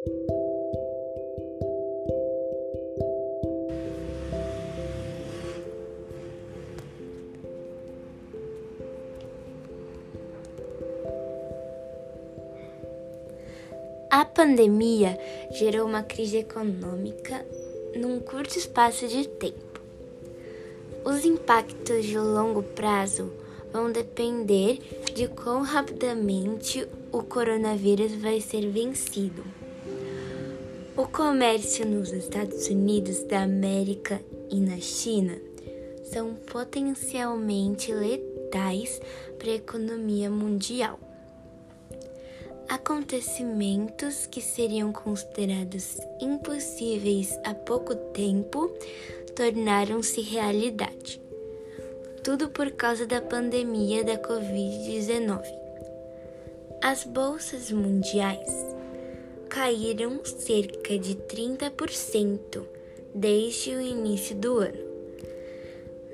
A pandemia gerou uma crise econômica num curto espaço de tempo. Os impactos de longo prazo vão depender de quão rapidamente o coronavírus vai ser vencido. O comércio nos Estados Unidos da América e na China são potencialmente letais para a economia mundial. Acontecimentos que seriam considerados impossíveis há pouco tempo tornaram-se realidade. Tudo por causa da pandemia da Covid-19. As bolsas mundiais caíram cerca de 30% desde o início do ano,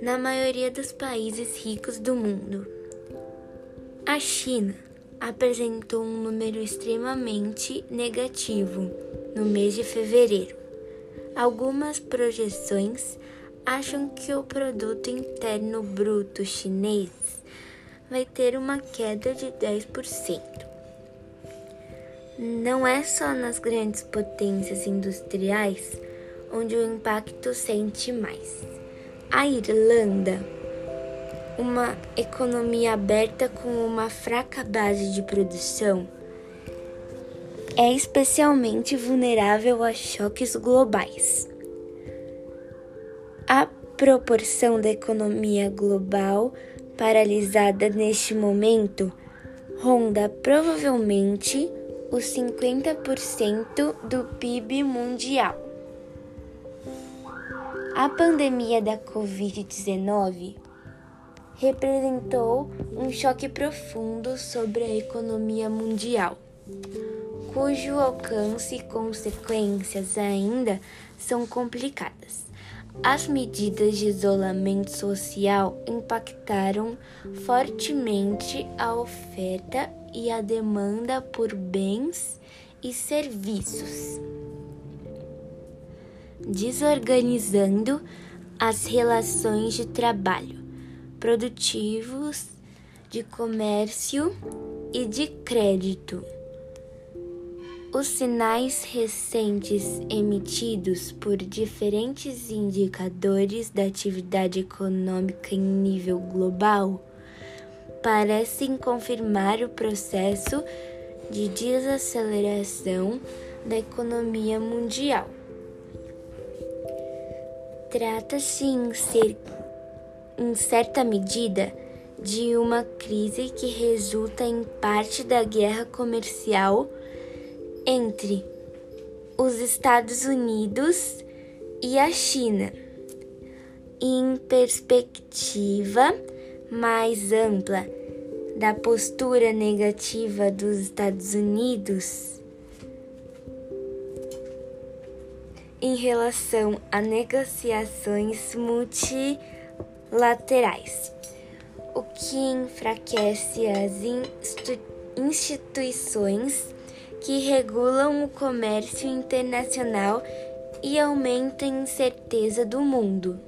na maioria dos países ricos do mundo. A China apresentou um número extremamente negativo no mês de fevereiro. Algumas projeções acham que o produto interno bruto chinês vai ter uma queda de 10%. Não é só nas grandes potências industriais onde o impacto sente mais. A Irlanda uma economia aberta com uma fraca base de produção é especialmente vulnerável a choques globais. A proporção da economia global paralisada neste momento ronda provavelmente os 50% do PIB mundial. A pandemia da Covid-19 representou um choque profundo sobre a economia mundial, cujo alcance e consequências ainda são complicadas. As medidas de isolamento social impactaram fortemente a oferta e a demanda por bens e serviços, desorganizando as relações de trabalho produtivos, de comércio e de crédito. Os sinais recentes emitidos por diferentes indicadores da atividade econômica em nível global parecem confirmar o processo de desaceleração da economia mundial. Trata-se em em certa medida, de uma crise que resulta em parte da guerra comercial entre os Estados Unidos e a China. Em perspectiva mais ampla da postura negativa dos Estados Unidos em relação a negociações multilaterais laterais, o que enfraquece as instituições que regulam o comércio internacional e aumenta a incerteza do mundo.